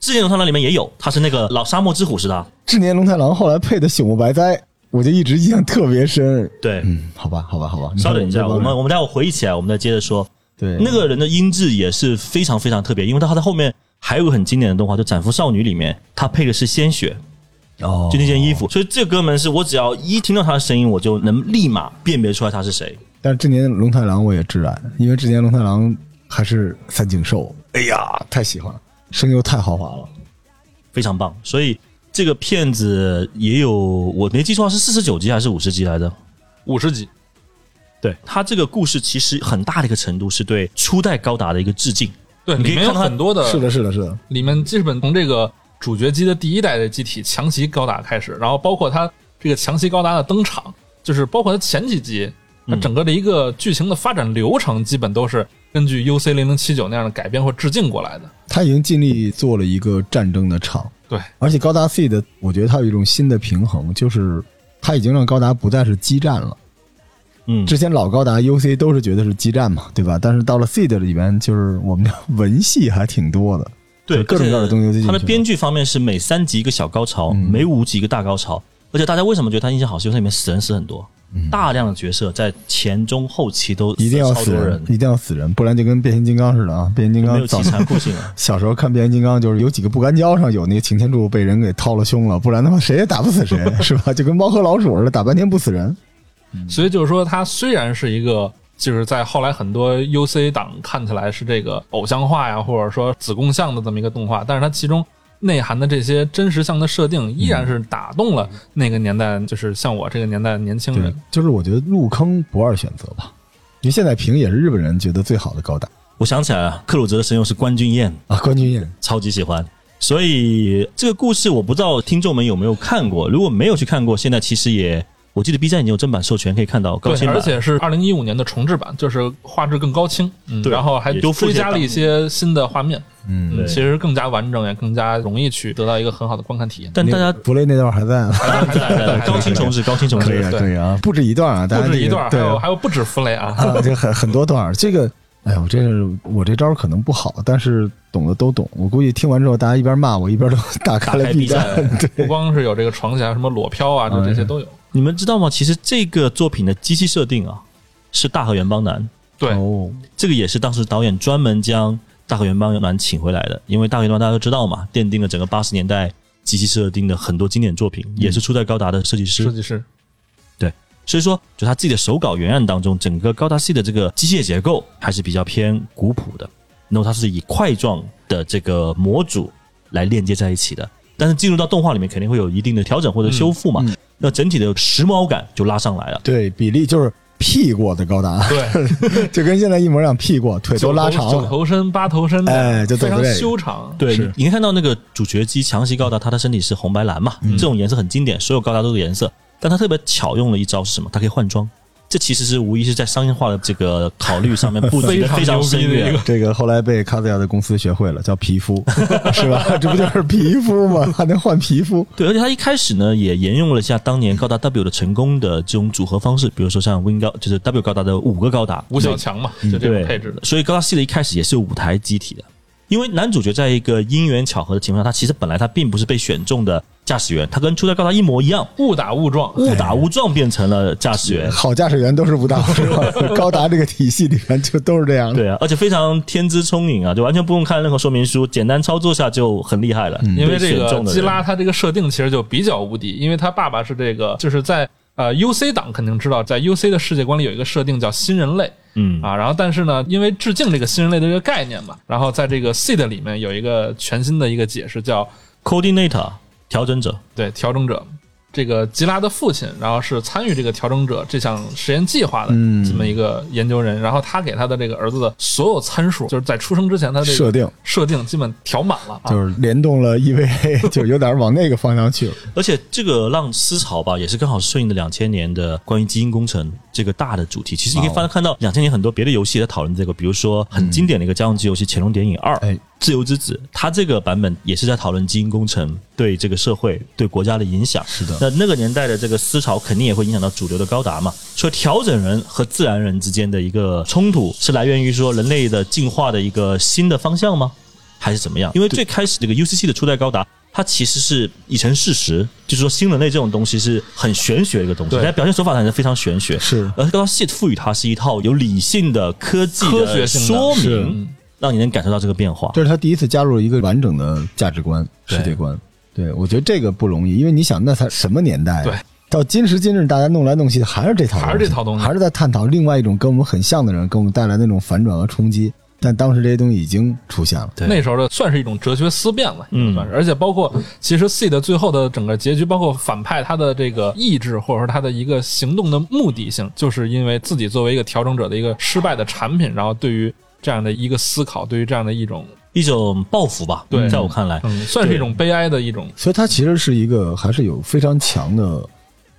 志年龙太郎里面也有，他是那个老沙漠之虎似的。志年龙太郎后来配的朽木白哉，我就一直印象特别深。对，嗯，好吧，好吧，好吧，稍等一下，我们我们待会回忆起来，我们再接着说。对那个人的音质也是非常非常特别，因为他在后面还有个很经典的动画，就《斩服少女》里面，他配的是鲜血，哦，就那件衣服，所以这哥们是我只要一听到他的声音，我就能立马辨别出来他是谁。但是志年龙太郎我也挚爱，因为志年龙太郎还是三井寿，哎呀，太喜欢了，声优太豪华了。非常棒。所以这个片子也有，我没记错是四十九集还是五十集来着？五十集，对，他这个故事其实很大的一个程度是对初代高达的一个致敬。对，里面有你可以看到很多的，是的，是的，是的，里面基本从这个主角机的第一代的机体强袭高达开始，然后包括它这个强袭高达的登场，就是包括它前几集，它整个的一个剧情的发展流程，基本都是根据 UC 零零七九那样的改编或致敬过来的。他已经尽力做了一个战争的场，对，而且高达 C 的，我觉得它有一种新的平衡，就是它已经让高达不再是激战了。嗯，之前老高达 UC 都是觉得是激战嘛，对吧？但是到了 C 的里边，就是我们的文戏还挺多的，对各种各样的东西都进去了它的编剧方面是每三集一个小高潮，每五集一个大高潮。而且大家为什么觉得它印象好？是因为它里面死人死很多，大量的角色在前中后期都一定要死人一定要死人，不然就跟变形金刚似的啊！变形金没刚早有其残酷性了。小时候看变形金刚，就是有几个不干胶上有那个擎天柱被人给掏了胸了，不然的话谁也打不死谁，是吧？就跟猫和老鼠似的，打半天不死人。所以就是说，它虽然是一个，就是在后来很多 UC 党看起来是这个偶像化呀，或者说子供像的这么一个动画，但是它其中内涵的这些真实向的设定，依然是打动了那个年代，就是像我这个年代的年轻人。，就是我觉得入坑不二选择吧，因为现在评也是日本人觉得最好的高达。我想起来了，克鲁泽的声优是关君彦，啊，关俊彦。超级喜欢。所以这个故事我不知道听众们有没有看过，如果没有去看过，现在其实也我记得 B 站已经有正版授权可以看到高对，清版，而且是二零一五年的重制版，就是画质更高清，嗯，然后还多附追加了一些新的画面，嗯。其实更加完整，也更加容易去得到一个很好的观看体验。但大家弗雷那段还在吗？高清重置，高清重可以啊，置，可以啊，不止一段啊，大家这个不止一段，还对还有不止弗雷啊，啊，这很很多段。这个，哎我，这是我这招可能不好，但是懂的都懂。我估计听完之后，大家一边骂我，一边都打开了打开 B B 站。对，不光是有这个床下什么裸漂啊，就这些都有。你们知道吗？其实这个作品的机器设定啊，是大和原邦男，对，哦，这个也是当时导演专门将大和原邦男请回来的，因为大和原邦大家都知道嘛，奠定了整个八十年代机器设定的很多经典作品，也是初代高达的设计师。设计师对所以说，就他自己的手稿原案当中，整个高达系的这个机械结构还是比较偏古朴的。然后它是以块状的这个模组来链接在一起的，但是进入到动画里面肯定会有一定的调整或者修复嘛。嗯那整体的时髦感就拉上来了。对，比例就是 P 过的高达，对，就跟现在一模一样，P 过，腿都拉长九了。头身、八头身的，哎就非常走这个修长。对，是你你可以看到那个主角机强袭高达，它的身体是红白蓝嘛，这种颜色很经典，所有高达都是颜色。但它特别巧用了一招是什么？它可以换装，这其实是无疑是在商业化的这个考虑上面布局 的非常深远。这个后来被卡兹亚的公司学会了，叫皮肤，是吧？这不就是皮肤吗？还能换皮肤？对，而且他一开始呢也沿用了一下当年高达 W 的成功的这种组合方式，比如说像 Win 高，就是 W 高达的五个高达，五小强嘛，就这种配置的。所以高达系列一开始也是有舞台机体的，因为男主角在一个因缘巧合的情况下，他其实本来他并不是被选中的驾驶员，他跟初代高达一模一样，误打误撞，误打误撞变成了驾驶员。好驾驶员都是误打误撞，高达这个体系里面就都是这样的。对啊，而且非常天资聪颖啊，就完全不用看任何说明书，简单操作下就很厉害了。因为这个基拉他这个设定其实就比较无敌，因为他爸爸是这个，就是在呃 UC 党肯定知道，在 UC 的世界观里有一个设定叫新人类。嗯啊，然后但是呢，因为致敬这个新人类的这个概念嘛，然后在这个 seed 里面有一个全新的一个解释，叫 coordinator 调整者，对调整者。这个吉拉的父亲，然后是参与这个调整者这项实验计划的嗯这么一个研究人，然后他给他的这个儿子的所有参数，就是在出生之前他这个设定设定基本调满了啊，就是联动了 EVA，就有点往那个方向去了。而且这个浪思潮吧，也是刚好顺应了两千年的关于基因工程这个大的主题。其实你可以翻看到两千年很多别的游戏也在讨论这个，比如说很经典的一个家用机游戏《潜龙谍影二》，哎，自由之子，它这个版本也是在讨论基因工程对这个社会、对国家的影响。是的那那个年代的这个思潮肯定也会影响到主流的高达嘛。所以调整人和自然人之间的一个冲突，是来源于说人类的进化的一个新的方向吗？还是怎么样？因为最开始这个 UCC 的初代高达。它其实是已成事实，就是说新人类这种东西是很玄学的一个东西，对但表现手法上是非常玄学。是而高达 Shit 赋予它是一套有理性的科技科的学说明，让你能感受到这个变化。这是他第一次加入了一个完整的价值观、世界观。对我觉得这个不容易，因为你想，那才什么年代、啊？对。到今时今日，大家弄来弄去还是这套，还是这套东西还是在探讨另外一种跟我们很像的人给我们带来那种反转和冲击。但当时这些东西已经出现了，对那时候的算是一种哲学思辨了，嗯算是，而且包括其实 C 的最后的整个结局，包括反派他的这个意志或者说他的一个行动的目的性，就是因为自己作为一个调整者的一个失败的产品，然后对于这样的一个思考，对于这样的一种一种报复吧。对在我看来，嗯，算是一种悲哀的一种，所以它其实是一个还是有非常强的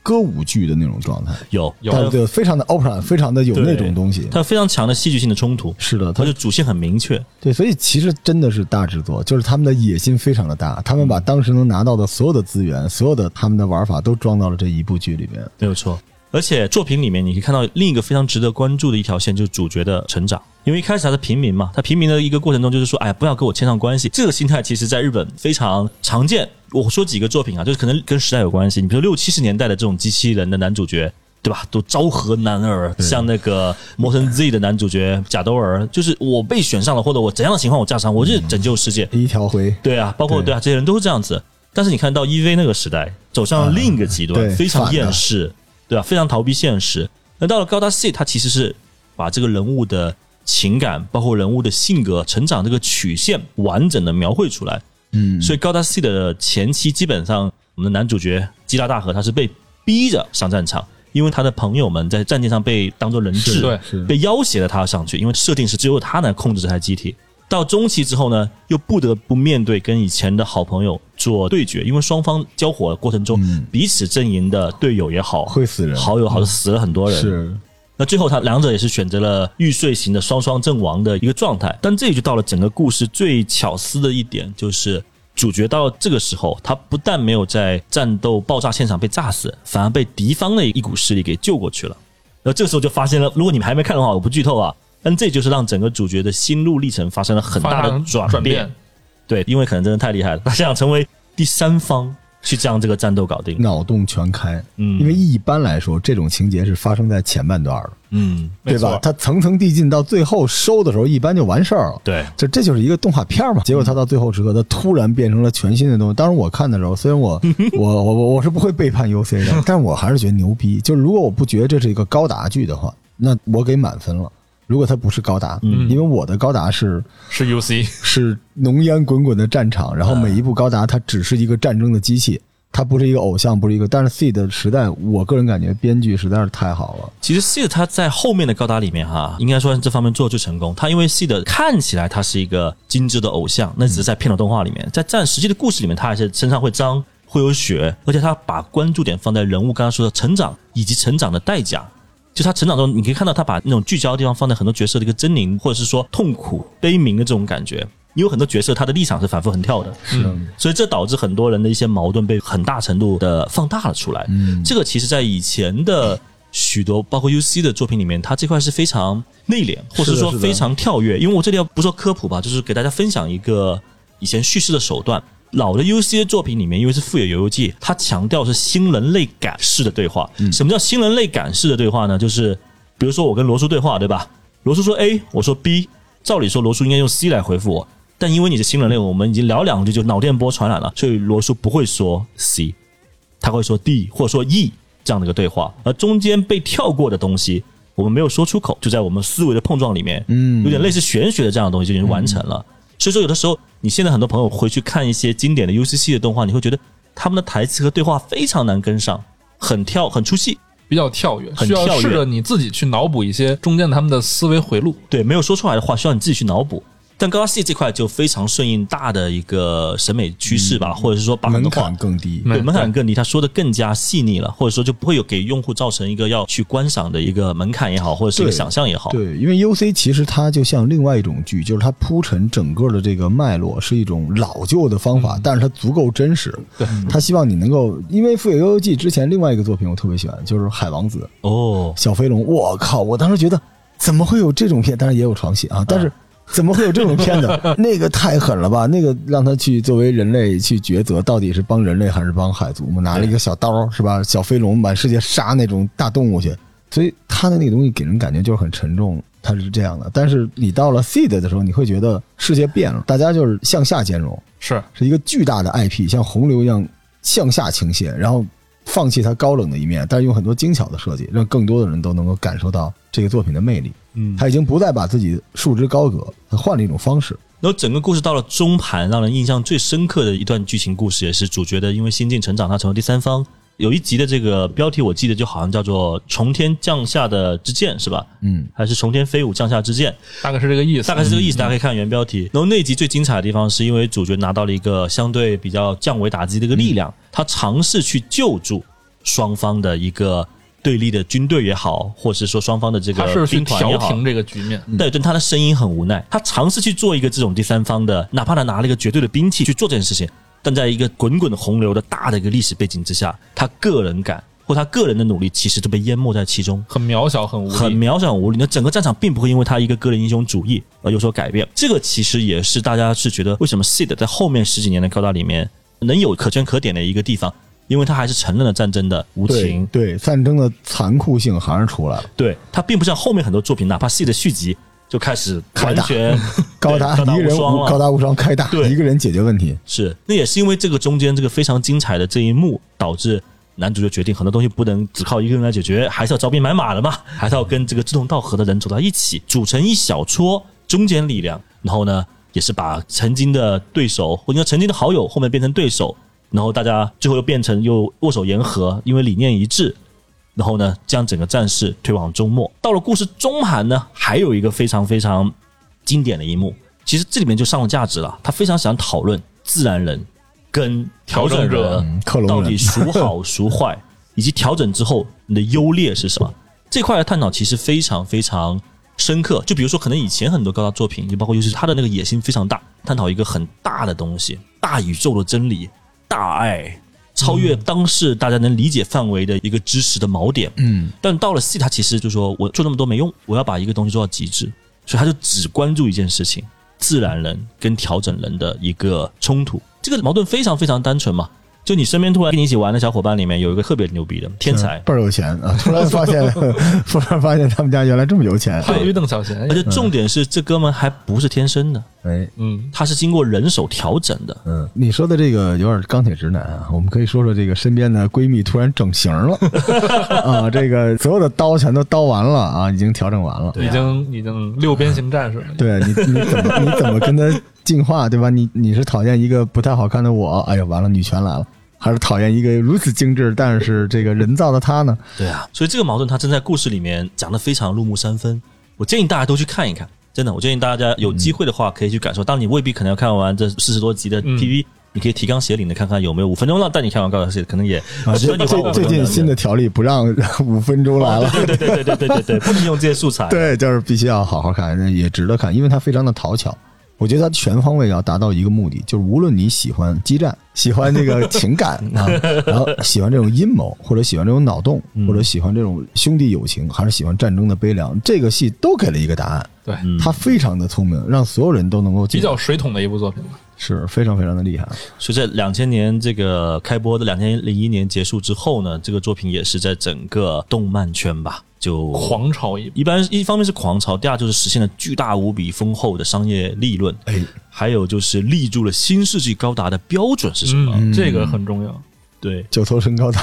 歌舞剧的那种状态，有有但对，非常的 opera，非常的有那种东西。它有非常强的戏剧性的冲突，是的，它的主线很明确。对，所以其实真的是大制作，就是他们的野心非常的大，他们把当时能拿到的所有的资源、所有的他们的玩法都装到了这一部剧里面。没有错。而且作品里面你可以看到另一个非常值得关注的一条线，就是主角的成长。因为一开始他是平民嘛，他平民的一个过程中就是说，哎，不要跟我牵上关系。这个心态其实在日本非常常见。我说几个作品啊，就是可能跟时代有关系。你比如六七十年代的这种机器人的男主角，对吧？都昭和男儿，像那个《魔神 Z》的男主角贾兜儿，就是我被选上了，或者我怎样的情况我加上，我就拯救世界。一条回，对啊，包括对对啊，这些人都是这样子。但是你看到 EV 那个时代，走向了另一个极端，对非常厌世，对吧、非常逃避现实。那到了高达 C，它其实是把这个人物的情感，包括人物的性格、成长这个曲线完整的描绘出来。嗯，所以高达 C 的前期基本上，我们的男主角基拉大河他是被逼着上战场，因为他的朋友们在战舰上被当做人质，对被要挟了他上去，因为设定是只有他能控制这台机体。到中期之后呢，又不得不面对跟以前的好朋友做对决，因为双方交火的过程中，嗯彼此阵营的队友也好，会死人好友好像，死了很多人。是那最后他两者也是选择了玉碎型的双双阵亡的一个状态。但这里就到了整个故事最巧思的一点，就是主角到这个时候，他不但没有在战斗爆炸现场被炸死，反而被敌方的一股势力给救过去了。然后这个时候就发现了，如果你们还没看的话，我不剧透啊。但这就是让整个主角的心路历程发生了很大的转变，对，因为可能真的太厉害了，他想成为第三方去将这个战斗搞定。脑洞全开。嗯因为一般来说，这种情节是发生在前半段的，嗯，对吧？它层层递进，到最后收的时候，一般就完事儿了。对，就这就是一个动画片嘛，结果他到最后时刻，他突然变成了全新的东西。当时我看的时候，虽然我 我我我我是不会背叛 UC 的，但我还是觉得牛逼。就是如果我不觉得这是一个高达剧的话，那我给满分了。如果它不是高达，嗯因为我的高达是是 UC，是浓烟滚滚的战场，然后每一部高达它只是一个战争的机器，它不是一个偶像，不是一个。但是 C 的时代，我个人感觉编剧实在是太好了。其实 Seed 它在后面的高达里面哈，应该说这方面做的最成功。他因为 Seed 看起来他是一个精致的偶像，那只是在片头动画里面，在战实际的故事里面，他还是身上会脏，会有血，而且他把关注点放在人物刚刚说的成长以及成长的代价。就他成长中，你可以看到他把那种聚焦的地方放在很多角色的一个狰狞，或者是说痛苦、悲鸣的这种感觉。因为很多角色他的立场是反复横跳的，是，所以这导致很多人的一些矛盾被很大程度的放大了出来。嗯这个其实，在以前的许多包括 UC 的作品里面，它这块是非常内敛，或者是说非常跳跃。因为我这里要不说科普吧，就是给大家分享一个以前叙事的手段。老的 UC 的作品里面，因为是富野由悠季，它强调是新人类感式的对话。什么叫新人类感式的对话呢？就是比如说我跟罗叔对话，对吧？罗叔说 A，我说 B，照理说罗叔应该用 C 来回复我，但因为你是新人类，我们已经聊两句就脑电波传染了，所以罗叔不会说 C，他会说 D 或者说 E 这样的一个对话，而中间被跳过的东西，我们没有说出口，就在我们思维的碰撞里面，嗯有点类似玄学的这样的东西就已经完成了。所以说，有的时候你现在很多朋友回去看一些经典的 UCC 的动画，你会觉得他们的台词和对话非常难跟上，很跳，很出戏。比较跳跃，很跳跃需要试着你自己去脑补一些中间他们的思维回路。对，没有说出来的话，需要你自己去脑补。但高达 C 这块就非常顺应大的一个审美趋势吧，或者是说把门槛更低。嗯对门槛更低，他说的更加细腻了，或者说就不会有给用户造成一个要去观赏的一个门槛也好，或者是一个想象也好。对，因为 UC 其实它就像另外一种剧，就是它铺陈整个的这个脉络是一种老旧的方法，但是它足够真实。对，他希望你能够，因为《富野悠悠记》之前另外一个作品我特别喜欢，就是《海王子》哦，小飞龙。我靠！我当时觉得怎么会有这种片？当然也有床戏啊，但是。怎么会有这种片子？那个太狠了吧！那个让他去作为人类去抉择，到底是帮人类还是帮海族嘛？拿了一个小刀是吧？小飞龙满世界杀那种大动物去，所以他的那个东西给人感觉就是很沉重，他是这样的。但是你到了 Seed 的时候，你会觉得世界变了，大家就是向下兼容，是是一个巨大的 IP，像洪流一样向下倾泻，然后放弃他高冷的一面，但是用很多精巧的设计，让更多的人都能够感受到这个作品的魅力。嗯，他已经不再把自己束之高阁，他换了一种方式。然后整个故事到了中盘，让人印象最深刻的一段剧情故事，也是主角的因为心境成长，他成为第三方。有一集的这个标题我记得就好像叫做“从天降下的之剑”是吧？嗯，还是“从天飞舞降下之剑”？大概是这个意思。大概是这个意思，大家可以看原标题。然后那一集最精彩的地方，是因为主角拿到了一个相对比较降维打击的一个力量，他尝试去救助双方的一个对立的军队也好，或是说双方的这个他是去兵团也好。调停这个局面，对，但他的声音很无奈，他尝试去做一个这种第三方的，哪怕他拿了一个绝对的兵器去做这件事情，但在一个滚滚洪流的大的一个历史背景之下，他个人感或他个人的努力，其实都被淹没在其中。很渺小，很无力。很渺小无力。那整个战场并不会因为他一个个人英雄主义而有所改变。这个其实也是大家是觉得为什么 Seed 在后面十几年的高达里面能有可圈可点的一个地方，因为他还是承认了战争的无对情。对，战争的残酷性还是出来了。对，他并不像后面很多作品，哪怕 Seed 续集就开始开打完全 高达高达无双了高达无双开大，对一个人解决问题。是，那也是因为这个中间这个非常精彩的这一幕，导致男主就决定很多东西不能只靠一个人来解决，还是要招兵买马的嘛，还是要跟这个志同道合的人走到一起，组成一小撮中间力量，然后呢，也是把曾经的对手或者说曾经的好友后面变成对手，然后大家最后又变成又握手言和，因为理念一致。然后呢，将整个战事推往终末。到了故事中盘呢，还有一个非常非常经典的一幕，其实这里面就上了价值了。他非常想讨论自然人跟调整人到底孰好孰坏，以及调整之后你的优劣是什么。这块的探讨其实非常非常深刻。就比如说，可能以前很多高达作品，就包括尤其是他的那个野心非常大，探讨一个很大的东西，大宇宙的真理、大爱，超越当时大家能理解范围的一个知识的锚点。嗯，但到了 C，他其实就说我做那么多没用，我要把一个东西做到极致，所以他就只关注一件事情：自然人跟调整人的一个冲突。这个矛盾非常非常单纯嘛。就你身边突然跟你一起玩的小伙伴里面有一个特别牛逼的天才，倍儿有钱啊！突然发现，突然发现他们家原来这么有钱。对于邓小贤而，且重点是这哥们还不是天生的，哎，嗯，他是经过人手调整的。嗯，你说的这个有点钢铁直男啊，我们可以说说这个身边的闺蜜突然整形了 啊，这个所有的刀全都刀完了啊，已经调整完了。已经已经六边形战士了。对你，你怎么你怎么跟他进化，对吧？你你是讨厌一个不太好看的我，哎呀，完了，女权来了，还是讨厌一个如此精致但是这个人造的他呢？对啊，所以这个矛盾他真在故事里面讲的非常入木三分。我建议大家都去看一看，真的，我建议大家有机会的话可以去感受。当你未必可能要看完这四十多集的嗯 PV，、你可以提纲挈领的看看有没有五分钟了带你看完高潮戏，可能也啊，需要最你最最近新的条例不让五分钟来了。对对对对对对对对，不能用这些素材。对，就是必须要好好看，也值得看，因为它非常的讨巧。我觉得它全方位要达到一个目的，就是无论你喜欢激战，喜欢这个 情感啊，然后喜欢这种阴谋，或者喜欢这种脑洞，嗯或者喜欢这种兄弟友情，还是喜欢战争的悲凉，这个戏都给了一个答案。对，嗯它非常的聪明，让所有人都能够比较水桶的一部作品吧。是非常非常的厉害。所以在两千年这个开播的两千零一年结束之后呢，这个作品也是在整个动漫圈吧就狂潮。一，一般一方面是狂潮，第二就是实现了巨大无比丰厚的商业利润，哎，还有就是立住了新世纪高达的标准是什么？嗯，这个很重要。对，九头身高达，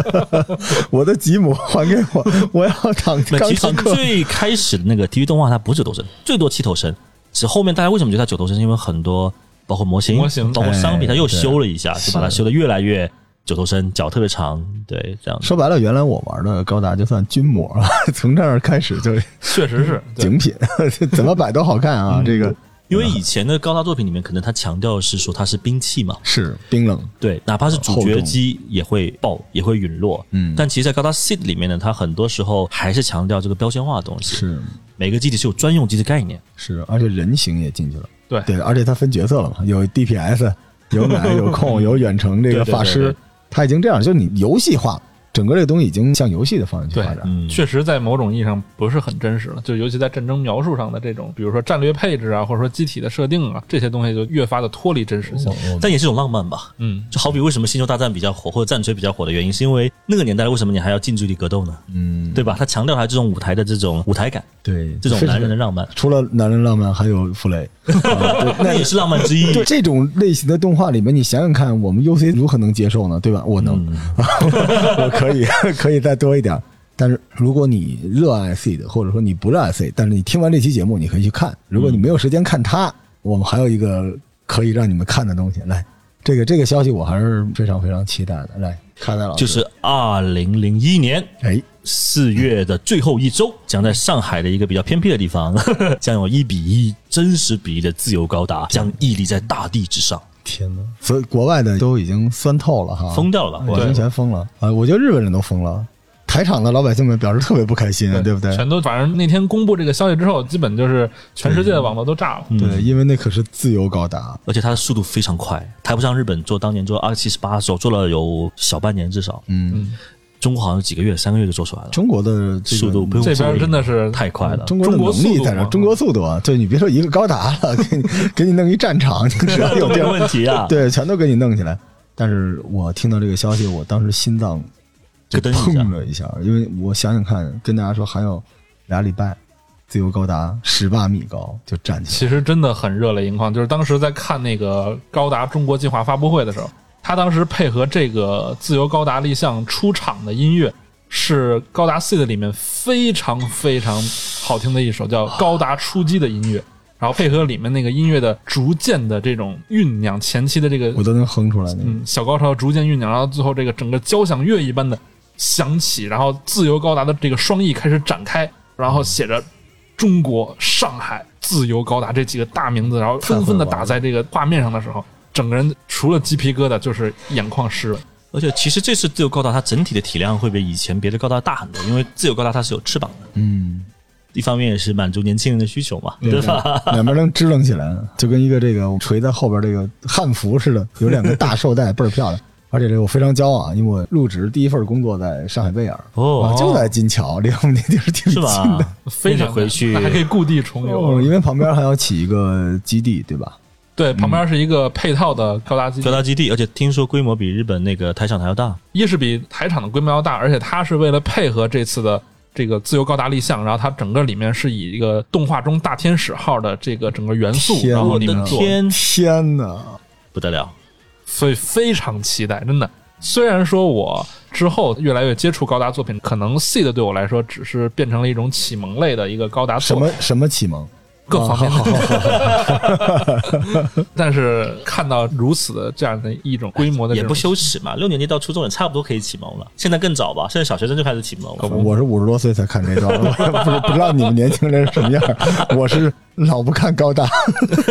我的吉姆还给我，我要坦那其实钢坦克。最开始的那个 TV 动画它不是九头身，最多七头身，是后面大家为什么觉得它九头身？是因为很多包括模型、模型。包括商品，哎它又修了一下，就把它修的越来越九头身，脚特别长，对，这样。说白了，原来我玩的高达就算军模，从这儿开始就确实是，对精品，怎么摆都好看啊！这个因为以前的高达作品里面，可能它强调的是说它是兵器嘛，是冰冷，对，哪怕是主角机也会爆，也会陨落。嗯但其实，在高达 Seed 里面呢，它很多时候还是强调这个标签化的东西。是每个机体是有专用机的概念。是，而且人形也进去了，对对，而且它分角色了嘛，有 DPS，有奶，有控，有远程这个对对对法师对，他已经这样，就是你游戏化，整个这个东西已经向游戏的方向去发展。嗯，确实在某种意义上不是很真实了，就尤其在战争描述上的这种，比如说战略配置啊，或者说机体的设定啊，这些东西就越发的脱离真实性。但也是一种浪漫吧。嗯，就好比为什么《星球大战》比较火，或者《战锤》比较火的原因，是因为那个年代为什么你还要近距离格斗呢？嗯，对吧？它强调还这种舞台的这种舞台感，对，这种男人的浪漫，除了男人浪漫，还有弗雷。啊 对那也是浪漫之一。对这种类型的动画里面，你想想看，我们 UC 如何能接受呢？对吧？我能，嗯 我可以，可以再多一点。但是如果你热爱 C 的，或者说你不热爱 C，但是你听完这期节目，你可以去看。如果你没有时间看它，我们还有一个可以让你们看的东西。来，这个这个消息我还是非常非常期待的。来，开戴老师，就是二零零一年哎，四月的最后一周，将在上海的一个比较偏僻的地方，将有一比一真实比例的自由高达将屹立在大地之上，天哪！所以国外的都已经酸透了哈，疯掉了吧？已经全疯了啊！我觉得日本人都疯了，台场的老百姓们表示特别不开心，对不对？全都反正那天公布这个消息之后，基本就是全世界的网络都炸了。对，因为那可是自由高达，而且它的速度非常快，台不上日本做当年做二七十八的时候做了有小半年至少，嗯，中国好像几个月、三个月就做出来了，中国的这个速度不用这边说真的是太快了。中国的能力在这中国速度啊！对你别说一个高达了，给你给你弄一战场，你只要有没有这样，问题啊，对，全都给你弄起来。但是我听到这个消息，我当时心脏就砰了一下，因为我想想看，跟大家说还有俩礼拜，自由高达十八米高就站起来，其实真的很热泪盈眶。就是当时在看那个高达中国计划发布会的时候，他当时配合这个自由高达立项出场的音乐，是高达 seed 里面非常非常好听的一首叫《高达出击》的音乐。然后配合里面那个音乐的逐渐的这种酝酿，前期的这个我都能哼出来。嗯小高潮逐渐酝酿，然后最后这个整个交响乐一般的响起，然后自由高达的这个双翼开始展开，然后写着中国上海自由高达这几个大名字，然后纷纷的打在这个画面上的时候，整个人除了鸡皮疙瘩就是眼眶湿润。而且其实这次自由高达它整体的体量会比以前别的高达大很多，因为自由高达它是有翅膀的，嗯，一方面也是满足年轻人的需求嘛，对吧？两边能支棱起来，就跟一个这个垂在后边这个汉服似的，有两个大绶带，倍儿漂亮。而且这个我非常骄傲啊，因为我入职第一份工作在上海贝尔，哦啊，就在金桥，离我们那地儿挺近的吧。？非常回去还可以故地重游。哦，因为旁边还要起一个基地，对吧？对，旁边是一个配套的高达机高达基地，而且听说规模比日本那个台场还要大。一是比台场的规模要大，而且它是为了配合这次的这个自由高达立项，然后它整个里面是以一个动画中大天使号的这个整个元素，然后里面做，天，天哪！不得了！所以非常期待，真的。虽然说我之后越来越接触高达作品，可能 Seed 对我来说只是变成了一种启蒙类的一个高达作品，什么什么启蒙？各方面啊好好好好 但是看到如此的这样的一种规模的，也不羞耻嘛，六年级到初中也差不多可以启蒙了，现在更早吧，现在小学生就开始启蒙了。我是五十多岁才看这段，我也不是不知道你们年轻人什么样。我是老不看高达，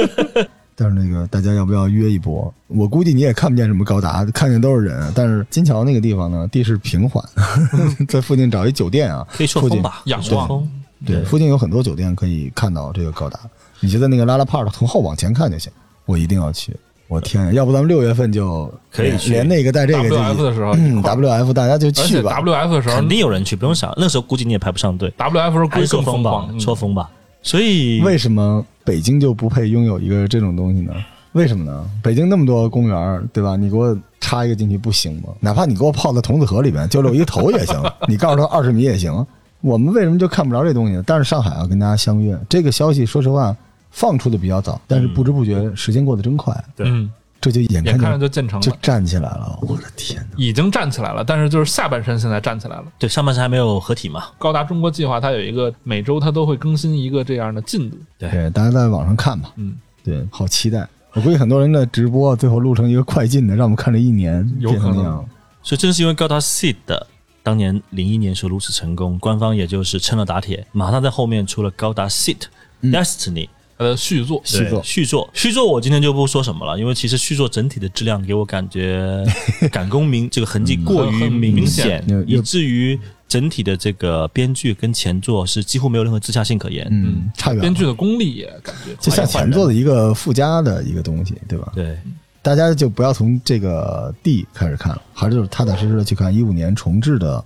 但是那个大家要不要约一波？我估计你也看不见什么高达，看见都是人。但是金桥那个地方呢，地势平缓，在附近找一酒店啊，可以朔附近风吧？仰望对，附近有很多酒店可以看到这个高达。你就在那个拉拉 park 从后往前看就行。我一定要去。我天呀，要不咱们六月份就可以去连那个带这个就 WF 的时候，WF 大家就而且去吧。WF 的时候肯定有人去，不用想，那时候估计你也排不上队。，WF 时候估还是计更朔风吧疯狂，，嗯朔风吧。所以为什么北京就不配拥有一个这种东西呢？为什么呢？北京那么多公园，对吧？你给我插一个进去不行吗？哪怕你给我泡在童子河里边，就露一个头也行。你告诉他二十米也行。我们为什么就看不着这东西呢？但是上海啊，跟大家相约，这个消息说实话放出的比较早，但是不知不觉时间过得真快，对嗯，这就眼看眼看着着就建成了，就站起来了。我的天哪！已经站起来了，但是就是下半身现在站起来了。对上半身还没有合体嘛？高达中国计划它有一个每周它都会更新一个这样的进度，对对，大家在网上看吧。嗯，对，好期待。我估计很多人的直播最后录成一个快进的，让我们看了一年，有可能变成那样。所以正是因为高达 Seed 当年零一年时候如此成功，官方也就是趁热打铁，马上在后面出了高达 Seed、Destiny 它的续作。续作续作，续作我今天就不说什么了，因为其实续作整体的质量给我感觉 赶工明这个痕迹过于很明显，以至于整体的这个编剧跟前作是几乎没有任何自洽性可言。嗯，差远了。编剧的功力也感觉就像前作的一个附加的一个东西，对吧？对，大家就不要从这个 D 开始看了，还是就是踏踏实实的去看一五年重置的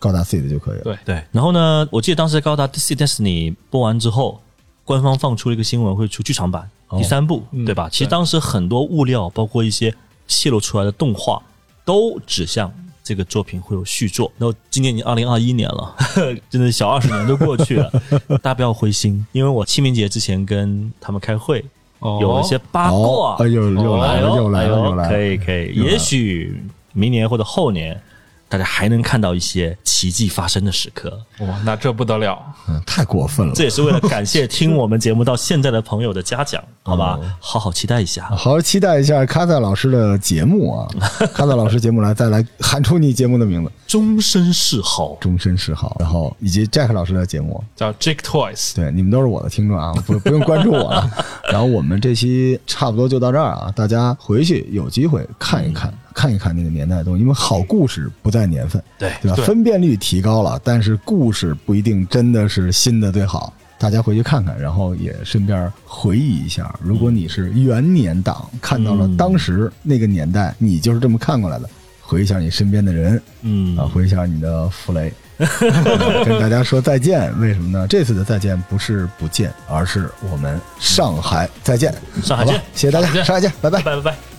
高达 C 的就可以了。对对，然后呢，我记得当时高达 DC Destiny 播完之后，官方放出了一个新闻，会出剧场版、哦第三部，嗯对吧？其实当时很多物料，包括一些泄露出来的动画，都指向这个作品会有续作。然后今年已经二零二一年了，真的小二十年都过去了，大家不要灰心，因为我清明节之前跟他们开会，哦有一些八卦，哦哎呦又来了又来了又来了可以可以，也许明年或者后年，大家还能看到一些奇迹发生的时刻。哇，那这不得了！嗯，太过分了这。也是为了感谢听我们节目到现在的朋友的嘉奖，好吧？好好期待一下。好好期待一下卡萨老师的节目啊！卡萨老师节目来，再来喊出你节目的名字，终身嗜好，终身嗜好，然后以及 Jack 老师的节目，叫 Jake Toys，对，你们都是我的听众啊，不 不用关注我了。然后我们这期差不多就到这儿啊，大家回去有机会看一看，看一看那个年代的东西，因为好故事不在年份，对对吧？对分辨率提高了，但是故事不一定真的是新的最好。大家回去看看，然后也顺便回忆一下，如果你是元年档，看到了当时那个年代，你就是这么看过来的，回忆一下你身边的人，嗯啊，回忆一下你的傅雷，跟大家说再见。为什么呢？这次的再见不是不见，而是我们上海再见。上海见，谢谢大家，上海见拜拜。拜拜拜。